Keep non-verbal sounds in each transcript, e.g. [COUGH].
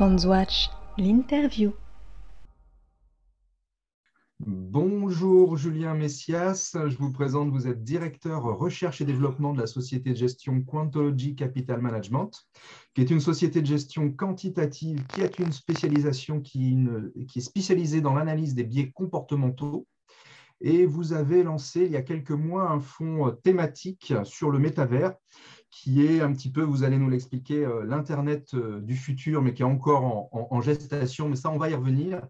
Watch, l'interview. Bonjour Julien Messias, je vous présente, vous êtes directeur recherche et développement de la société de gestion Quantology Capital Management, qui est une société de gestion quantitative qui a une spécialisation qui, qui est spécialisée dans l'analyse des biais comportementaux. Et vous avez lancé il y a quelques mois un fonds thématique sur le métavers qui est un petit peu, vous allez nous l'expliquer, euh, l'Internet euh, du futur, mais qui est encore en, gestation. Mais ça, on va y revenir.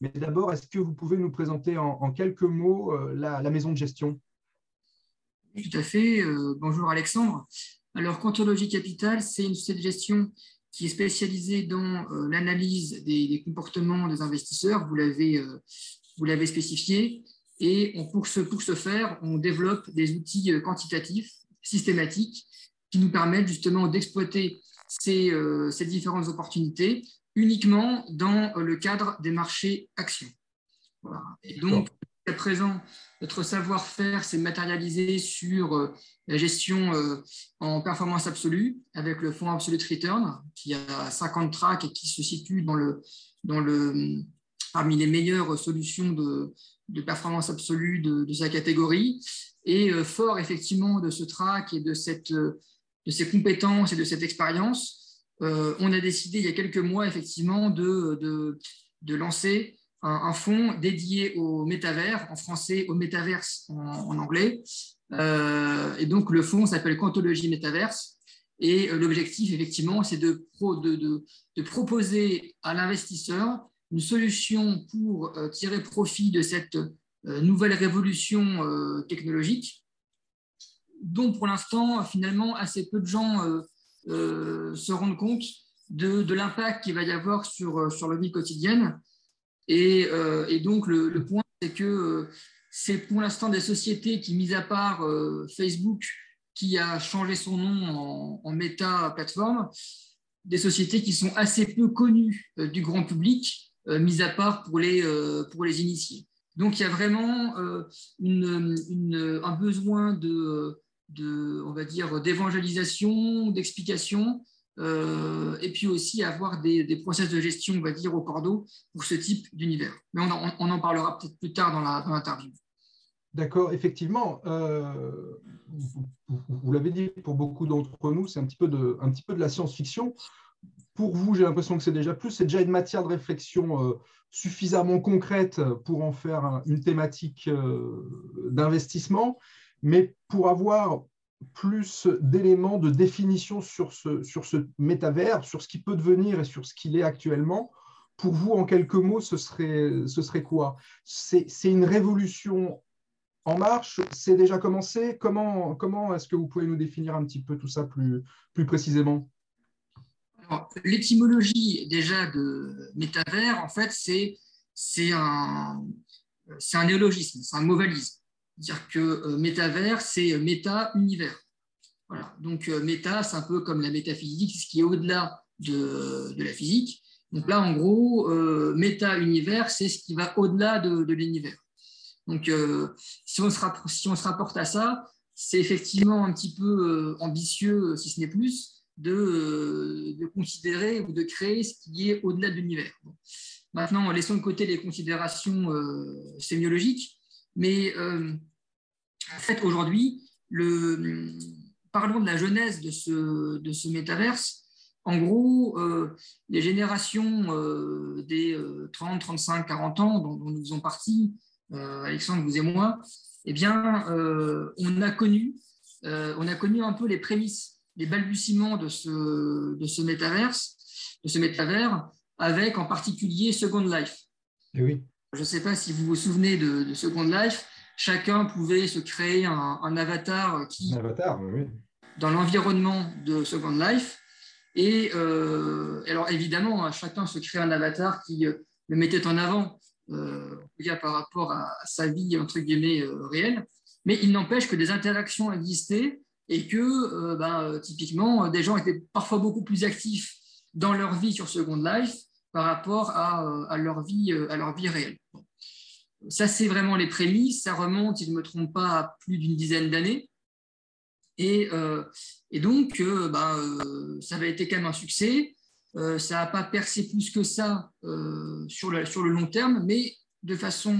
Mais d'abord, est-ce que vous pouvez nous présenter en, quelques mots euh, la, maison de gestion? Tout à fait. bonjour Alexandre. Alors, Quantologie Capital, c'est une société de gestion qui est spécialisée dans l'analyse des, comportements des investisseurs. Vous l'avez, l'avez spécifié. Et pour, ce, pour ce faire, on développe des outils quantitatifs systématiques qui nous permettent justement d'exploiter ces, euh, ces, différentes opportunités uniquement dans euh, le cadre des marchés actions. Et donc, à présent, notre savoir-faire s'est matérialisé sur euh, la gestion en performance absolue avec le fonds Absolute Return qui a 50 tracks et qui se situe dans le, dans le, parmi les meilleures solutions de, de performance absolue de, de, sa catégorie. Et fort effectivement de ce track et de cette de ses compétences et de cette expérience, euh, on a décidé il y a quelques mois effectivement de, lancer un, fonds dédié au métavers, en français au métaverse en, anglais. Euh, et donc le fonds s'appelle Quantologie Métaverse. Et euh, l'objectif, effectivement, c'est de, proposer à l'investisseur une solution pour tirer profit de cette nouvelle révolution technologique dont pour l'instant, finalement, assez peu de gens euh, euh, se rendent compte de, l'impact qu'il va y avoir sur, euh, sur la vie quotidienne. Et, donc, le, point, c'est que c'est pour l'instant des sociétés qui, mis à part Facebook, qui a changé son nom en, en méta plateforme, des sociétés qui sont assez peu connues du grand public, mis à part pour les, pour les initiés. Donc il y a vraiment un besoin de, de, on va dire, d'évangélisation, d'explication, euh, et puis aussi avoir des, des, process de gestion, on va dire, au cordeau pour ce type d'univers. Mais on en, on en parlera peut-être plus tard dans l'interview. D'accord, effectivement, euh, vous, l'avez dit, pour beaucoup d'entre nous, c'est un, petit peu de, un petit peu de la science-fiction. Pour vous, j'ai l'impression que c'est déjà plus, c'est déjà une matière de réflexion euh, suffisamment concrète pour en faire une thématique d'investissement. Mais pour avoir plus d'éléments de définition sur ce, sur ce métavers, sur ce qui peut devenir et sur ce qu'il est actuellement, pour vous, en quelques mots, ce serait, ce serait quoi? C'est une révolution en marche? C'est déjà commencé? Comment, comment est-ce que vous pouvez nous définir un petit peu tout ça plus, plus précisément? L'étymologie déjà de métavers, en fait, c'est un, un néologisme, c'est un mot dire que euh, métavers, c'est euh, méta-univers. Voilà. Donc, euh, méta, c'est un peu comme la métaphysique, ce qui est au-delà de, la physique. Donc là, en gros, méta-univers, c'est ce qui va au-delà de, l'univers. Donc, si, on se si, on se rapporte à ça, c'est effectivement un petit peu ambitieux, si ce n'est plus, de, de, considérer ou de créer ce qui est au-delà de l'univers. Maintenant, laissons de côté les considérations sémiologiques, mais en fait, aujourd'hui, parlons de la genèse de ce, de ce métaverse. En gros, euh, les générations euh, des 30, 35, 40 ans dont, nous faisons partie, euh, Alexandre, vous et moi, eh bien, on, a connu, on a connu un peu les prémices, les balbutiements de ce, de ce métaverse, de ce métavers, avec en particulier Second Life. Eh oui. Je ne sais pas si vous vous souvenez de, de Second Life chacun pouvait se créer un, avatar qui, dans l'environnement de Second Life. Et euh, alors évidemment, hein, chacun se crée un avatar qui euh, le mettait en avant euh, par rapport à, sa vie entre guillemets réelle. Mais il n'empêche que des interactions existaient et que ben, typiquement des gens étaient parfois beaucoup plus actifs dans leur vie sur Second Life par rapport à, leur, vie, à leur vie réelle. Ça, c'est vraiment les prémices. Ça remonte, si je ne me trompe pas, à plus d'une dizaine d'années. Et, euh, donc, euh, bah, euh, ça avait été quand même un succès. ça n'a pas percé plus que ça sur, le, long terme, mais de façon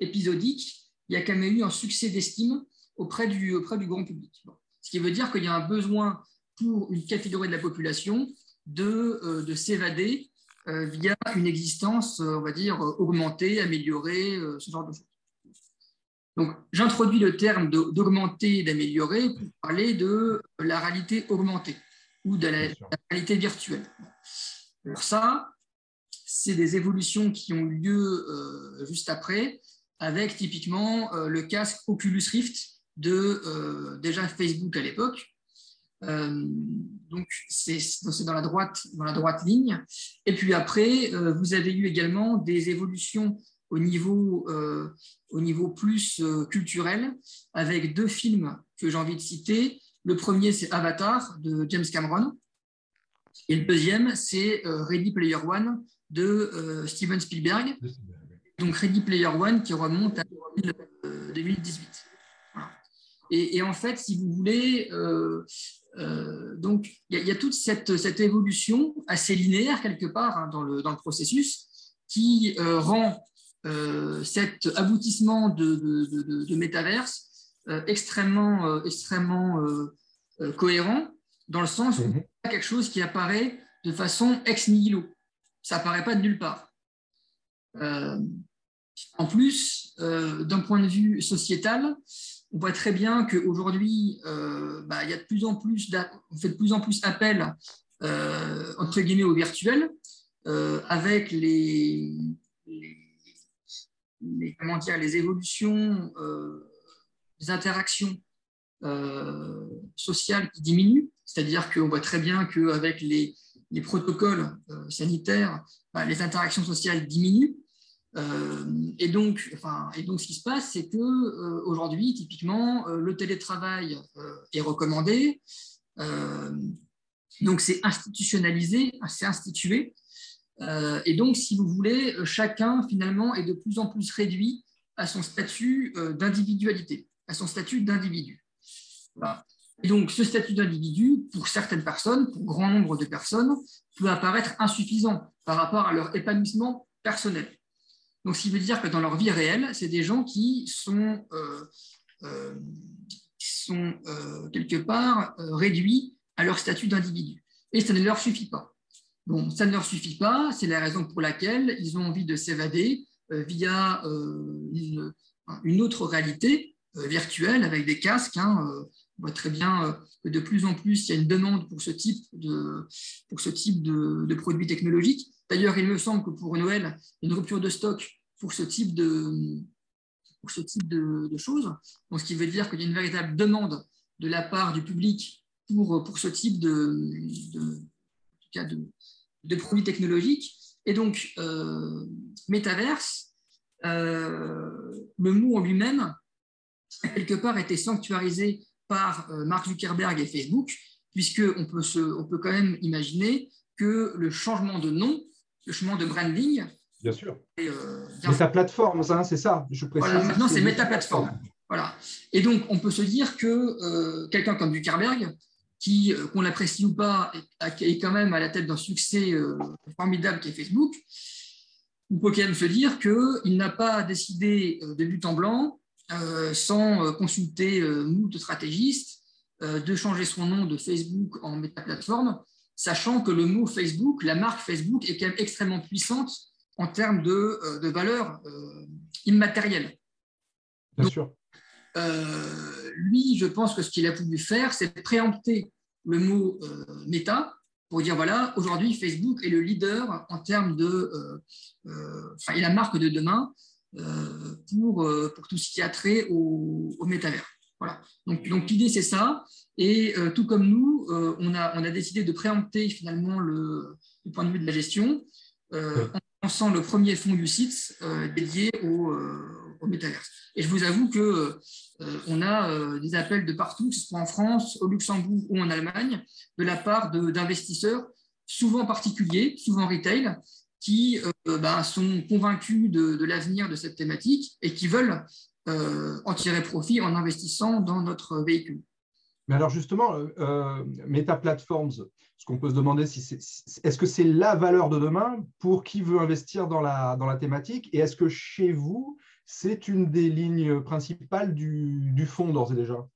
épisodique, il y a quand même eu un succès d'estime auprès du, grand public. Ce qui veut dire qu'il y a un besoin pour une catégorie de la population de, de s'évader via une existence, euh, on va dire, augmentée, améliorée, ce genre de choses. Donc, j'introduis le terme d'augmenter et d'améliorer pour parler de la réalité augmentée ou de la, réalité virtuelle. Alors ça, c'est des évolutions qui ont eu lieu juste après, avec typiquement le casque Oculus Rift de déjà Facebook à l'époque, euh, donc, c'est dans la, droite, dans la droite ligne. Et puis après, euh, vous avez eu également des évolutions au niveau, euh, au niveau plus culturel, avec deux films que j'ai envie de citer. Le premier, c'est Avatar de James Cameron. Et le deuxième, c'est Ready Player One de Steven Spielberg. Donc Ready Player One qui remonte à 2018. Et, et, en fait, si vous voulez, euh, donc, il y, a toute cette, cette, évolution assez linéaire quelque part hein, dans, le, dans, le, processus qui euh, rend euh, cet aboutissement de, de, de, métaverse extrêmement, extrêmement cohérent dans le sens où mm quelque chose qui apparaît de façon ex nihilo. Ça apparaît pas de nulle part. en plus, d'un point de vue sociétal, on voit très bien qu'aujourd'hui, euh, bah, on fait de plus en plus appel euh, entre guillemets au virtuel, euh, avec les, comment dire, les évolutions, les interactions sociales qui diminuent. C'est-à-dire qu'on voit très bien qu'avec les, les protocoles sanitaires, bah, les interactions sociales diminuent. Euh, et, donc, enfin, et donc, ce qui se passe, c'est que euh, aujourd'hui, typiquement, euh, le télétravail est recommandé. donc, c'est institutionnalisé, c'est institué. et donc, si vous voulez, chacun, finalement, est de plus en plus réduit à son statut d'individualité, à son statut d'individu. Et donc, ce statut d'individu, pour certaines personnes, pour grand nombre de personnes, peut apparaître insuffisant par rapport à leur épanouissement personnel. Donc, ce qui veut dire que dans leur vie réelle, c'est des gens qui sont, euh, euh, euh, quelque part réduits à leur statut d'individu. Et ça ne leur suffit pas. Bon, ça ne leur suffit pas, c'est la raison pour laquelle ils ont envie de s'évader via une, autre réalité virtuelle avec des casques. Hein, on voit très bien que de plus en plus, il y a une demande pour ce type de, pour ce type de, produits technologiques. D'ailleurs, il me semble que pour Noël, il y a une rupture de stock pour ce type de, pour ce type de, choses. Donc, ce qui veut dire qu'il y a une véritable demande de la part du public pour, pour ce type de, de, produits technologiques. Et donc, euh, métaverse, euh, le mot en lui-même quelque part été sanctuarisé par euh, Mark Zuckerberg et Facebook, puisqu'on peut, on peut quand même imaginer que le changement de nom le chemin de branding. Bien sûr. Et, euh, plateforme, c'est ça, je précise. Voilà, maintenant, c'est Meta Plateforme. Voilà. Et donc, on peut se dire que euh, quelqu'un comme Zuckerberg, qui, euh, qu'on l'apprécie ou pas, est, quand même à la tête d'un succès formidable qui est Facebook, on peut quand même se dire qu'il n'a pas décidé de but en blanc, sans consulter de stratégistes, de changer son nom de Facebook en Meta Plateforme sachant que le mot Facebook, la marque Facebook, est quand même extrêmement puissante en termes de, euh, de valeur euh, immatérielle. Bien sûr. Euh, lui, je pense que ce qu'il a voulu faire, c'est préempter le mot méta pour dire voilà, aujourd'hui, Facebook est le leader en termes de. enfin, est la marque de demain pour, pour tout ce qui a trait au, au métavers. Voilà. Donc, donc l'idée, c'est ça. Et euh, tout comme nous, euh, on, a, on a décidé de préempter finalement le, point de vue de la gestion euh, en lançant le premier fonds du site dédié au, au Metaverse. Et je vous avoue que on a des appels de partout, que ce soit en France, au Luxembourg ou en Allemagne, de la part d'investisseurs, souvent particuliers, souvent retail, qui bah, sont convaincus de, de l'avenir de cette thématique et qui veulent en tirer profit en investissant dans notre véhicule. Mais alors justement, euh, Meta Platforms, ce qu'on peut se demander, si est-ce que c'est la valeur de demain pour qui veut investir dans la, dans la thématique? Et est-ce que chez vous, c'est une des lignes principales du, du fonds d'ores et déjà?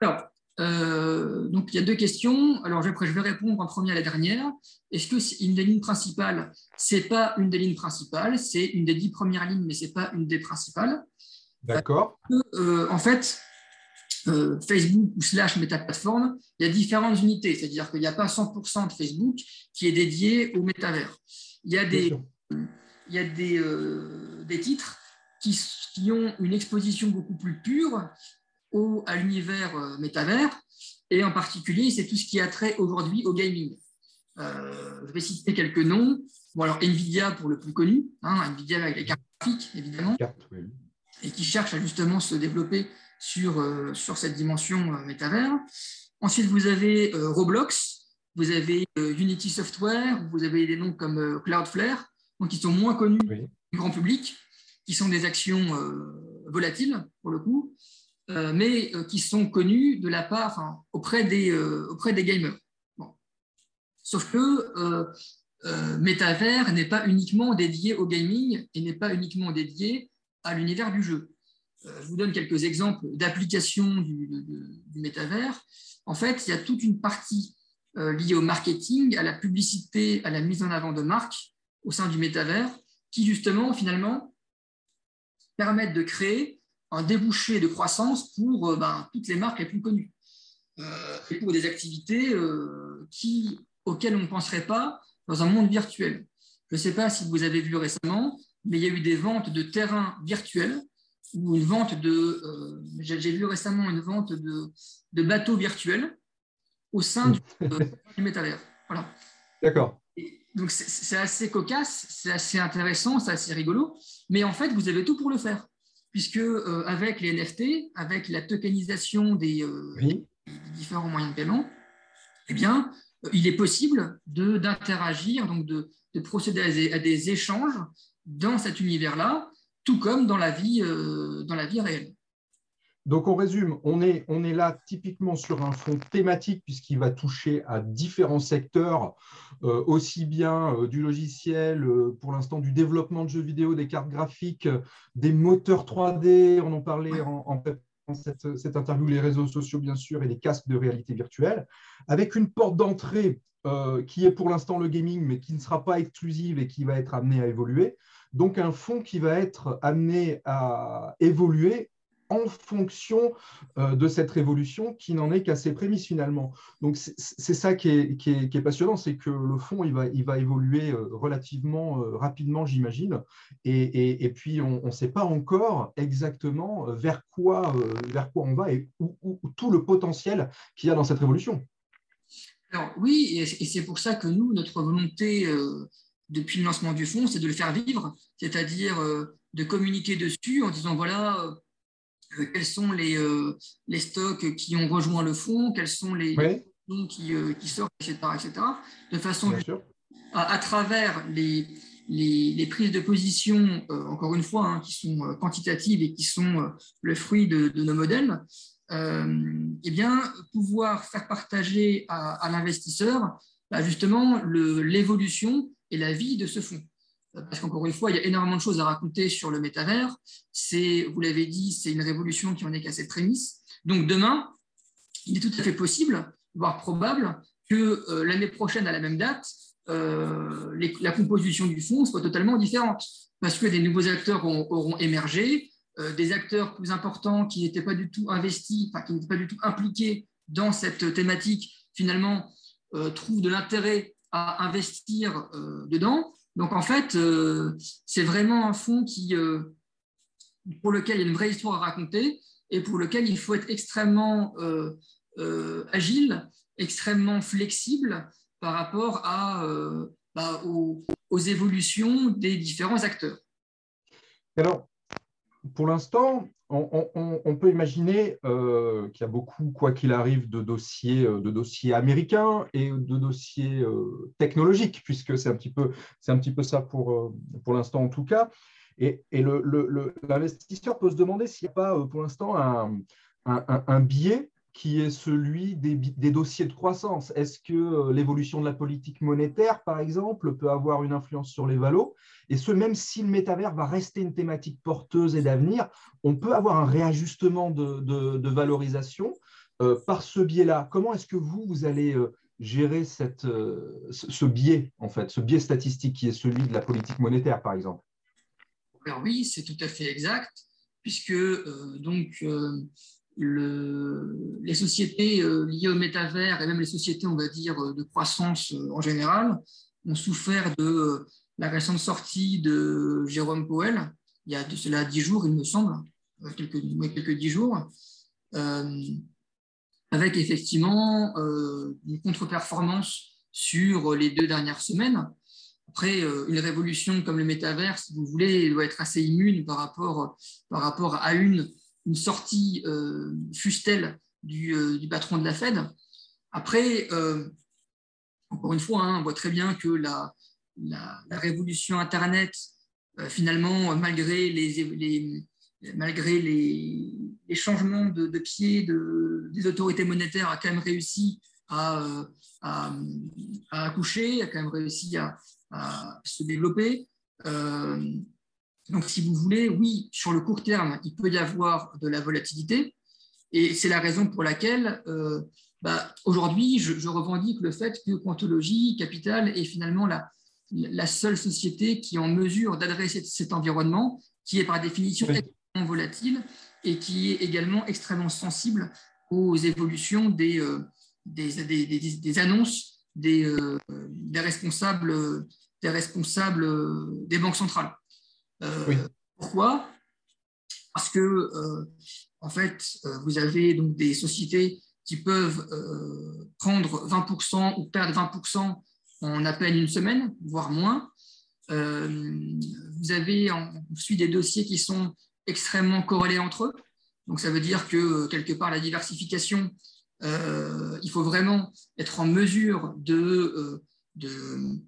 Alors, euh, donc il y a deux questions. Alors après, je vais répondre en premier à la dernière. Est-ce que c'est une des lignes principales? C'est pas une des lignes principales, c'est une des dix premières lignes, mais c'est pas une des principales. D'accord. Euh, en fait, euh, Facebook ou slash métaplatform, il y a différentes unités, c'est-à-dire qu'il n'y a pas 100% de Facebook qui est dédié au métavers. Il y a des, il y a des, des titres qui, qui, ont une exposition beaucoup plus pure au, à l'univers euh, métavers, et en particulier, c'est tout ce qui a trait aujourd'hui au gaming. je vais citer quelques noms. Bon, alors Nvidia pour le plus connu, hein, Nvidia avec les cartes graphiques, évidemment, et qui cherche à justement se développer sur, euh, sur cette dimension euh, métavers. Ensuite, vous avez euh, Roblox, vous avez Unity Software, vous avez des noms comme Cloudflare, donc qui sont moins connus du grand public, qui sont des actions volatiles pour le coup, mais qui sont connus de la part, auprès, des, auprès des gamers. Sauf que euh, Métavers n'est pas uniquement dédié au gaming et n'est pas uniquement dédié à l'univers du jeu. Euh, je vous donne quelques exemples d'applications du, métavers. En fait, il y a toute une partie euh, liée au marketing, à la publicité, à la mise en avant de marques au sein du métavers, qui justement, finalement, permettent de créer un débouché de croissance pour euh, ben, toutes les marques les plus connues et pour des activités qui, auxquelles on ne penserait pas dans un monde virtuel. Je ne sais pas si vous avez vu récemment, mais il y a eu des ventes de terrains virtuels ou une vente de. Euh, j'ai vu récemment une vente de, de bateaux virtuels au sein du, [LAUGHS] euh, métavers. Voilà. D'accord. Donc c'est assez cocasse, c'est assez intéressant, c'est assez rigolo, mais en fait vous avez tout pour le faire, puisque euh, avec les NFT, avec la tokenisation des, différents moyens de paiement, eh bien il est possible d'interagir, donc de, de procéder à des échanges dans cet univers-là tout comme dans la vie, euh, dans la vie réelle. Donc on résume, on est, on est là typiquement sur un fond thématique puisqu'il va toucher à différents secteurs, euh, aussi bien euh, du logiciel, pour l'instant du développement de jeux vidéo, des cartes graphiques, des moteurs 3D, on en parlait en, en cette, cette, interview, les réseaux sociaux bien sûr et les casques de réalité virtuelle, avec une porte d'entrée qui est pour l'instant le gaming mais qui ne sera pas exclusive et qui va être amenée à évoluer. Donc un fonds qui va être amené à évoluer en fonction euh, de cette révolution qui n'en est qu'à ses prémices finalement. Donc c'est ça qui est, passionnant, c'est que le fonds il va, évoluer euh, relativement euh, rapidement, j'imagine, et, puis on ne sait pas encore exactement vers quoi, on va et tout le potentiel qu'il y a dans cette révolution. Alors oui, et c'est pour ça que nous, notre volonté depuis le lancement du fonds, c'est de le faire vivre, c'est-à-dire de communiquer dessus en disant voilà quels sont les, euh, les stocks qui ont rejoint le fonds, quels sont les fonds qui, qui, sortent, etc., etc. De façon à, à, travers les, les, prises de position, encore une fois, hein, qui sont quantitatives et qui sont le fruit de, nos modèles, eh bien, pouvoir faire partager à, l'investisseur bah, justement l'évolution et la vie de ce fonds. Parce qu'encore une fois, il y a énormément de choses à raconter sur le métavers. C'est, vous l'avez dit, c'est une révolution qui en est qu'à ses prémices. Donc demain, il est tout à fait possible, voire probable, que euh, l'année prochaine, à la même date, euh, la composition du fonds soit totalement différente. Parce que des nouveaux acteurs auront émergé, euh, des acteurs plus importants qui n'étaient pas du tout investis, enfin, qui n'étaient pas du tout impliqués dans cette thématique, finalement, trouvent de l'intérêt à investir dedans. Donc en fait, euh, c'est vraiment un fonds qui, euh, pour lequel il y a une vraie histoire à raconter et pour lequel il faut être extrêmement agile, extrêmement flexible par rapport à, bah, aux, aux, évolutions des différents acteurs. Alors, pour l'instant, on, peut imaginer euh, qu'il y a beaucoup, quoi qu'il arrive, de dossiers, euh, de dossiers américains et de dossiers euh, technologiques, puisque c'est un, petit peu, ça pour, pour l'instant en tout cas. Et, l'investisseur peut se demander s'il n'y a pas pour l'instant un, biais qui est celui des, dossiers de croissance. Est-ce que euh, l'évolution de la politique monétaire, par exemple, peut avoir une influence sur les valos? Et ce, même si le métavers va rester une thématique porteuse et d'avenir, on peut avoir un réajustement de, valorisation euh, par ce biais-là. Comment est-ce que vous, vous allez euh, gérer ce biais, en fait, ce biais statistique qui est celui de la politique monétaire, par exemple? Oui, c'est tout à fait exact, puisque donc le, les sociétés euh, liées au métavers et même les sociétés, on va dire, euh, de croissance euh, en général, ont souffert de la récente sortie de Jérôme Powell, il y a de cela dix jours, il me semble, quelques, quelques dix jours, avec effectivement une contre-performance sur les deux dernières semaines. Après, une révolution comme le métavers, si vous voulez, doit être assez immune par rapport, par rapport à une une sortie euh, fustelle euh, du, patron de la Fed. Après, euh, encore une fois, hein, on voit très bien que la, révolution Internet, finalement, malgré les, changements de, pied des autorités monétaires, a quand même réussi à, accoucher, a quand même réussi à, se développer. Donc, si vous voulez, oui, sur le court terme, il peut y avoir de la volatilité. Et c'est la raison pour laquelle, euh, bah, aujourd'hui, je, revendique le fait que Quantologie Capital est finalement la, la seule société qui est en mesure d'adresser cet environnement, qui est par définition extrêmement volatile et qui est également extrêmement sensible aux évolutions des, euh, des, des, annonces des, euh, responsables, des responsables des banques centrales. Euh, pourquoi? Parce que, euh, en fait, euh, vous avez donc des sociétés qui peuvent prendre 20% ou perdre 20% en à peine une semaine, voire moins. vous avez ensuite des dossiers qui sont extrêmement corrélés entre eux. Donc ça veut dire que quelque part la diversification, il faut vraiment être en mesure de, de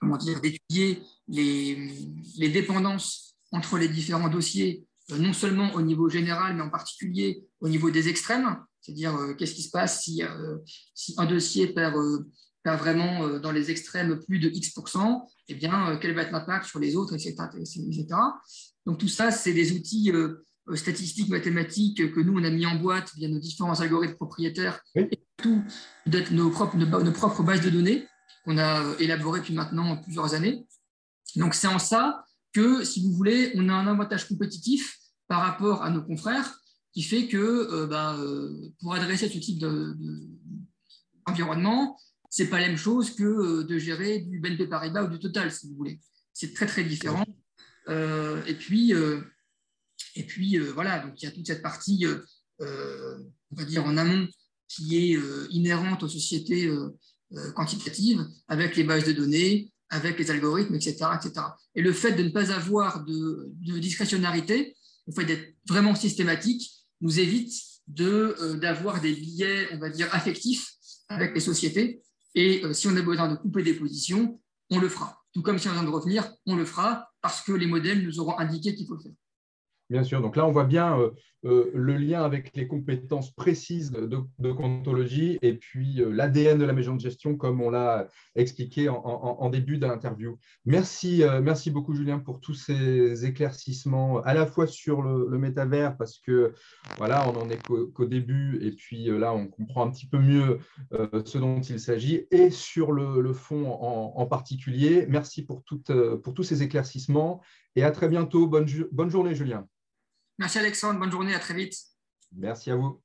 comment dire, d'étudier les, dépendances entre les différents dossiers, euh, non seulement au niveau général, mais en particulier au niveau des extrêmes, c'est-à-dire euh, qu'est-ce qui se passe si, euh, si un dossier perd, perd, vraiment dans les extrêmes plus de X%, eh bien, quel va être l'impact sur les autres, etc. etc. Donc tout ça, c'est des outils statistiques mathématiques que nous, on a mis en boîte via nos différents algorithmes propriétaires et tout nos propres, nos propres bases de données qu'on a élaborées depuis maintenant plusieurs années. Donc c'est en ça que, si vous voulez, on a un avantage compétitif par rapport à nos confrères qui fait que euh, bah, euh, pour adresser ce type d'environnement, ce n'est pas la même chose que euh, de gérer du BNP Paribas ou du Total, si vous voulez. C'est très très différent. et puis, et puis voilà, donc il y a toute cette partie, on va dire en amont, qui est inhérente aux sociétés quantitatives, avec les bases de données, avec les algorithmes, etc., etc. Et le fait de ne pas avoir de, discrétionnarité, le fait d'être vraiment systématique, nous évite euh, d'avoir des billets, on va dire, affectifs avec les sociétés. Et euh, si on a besoin de couper des positions, on le fera. Tout comme si on a besoin de revenir, on le fera parce que les modèles nous auront indiqué qu'il faut le faire. Bien sûr. Donc là, on voit bien euh, euh, le lien avec les compétences précises de, de et puis euh, l'ADN de la maison de gestion, comme on l'a expliqué en, début de l'interview. Merci, merci beaucoup, Julien, pour tous ces éclaircissements, à la fois sur le, métavers, parce que voilà, on n'en est qu'au début, et puis là, on comprend un petit peu mieux ce dont il s'agit, et sur le, fond en, particulier. Merci pour, pour tous ces éclaircissements, et à très bientôt. Bonne, bonne journée, Julien. Merci Alexandre, bonne journée, à très vite. Merci à vous.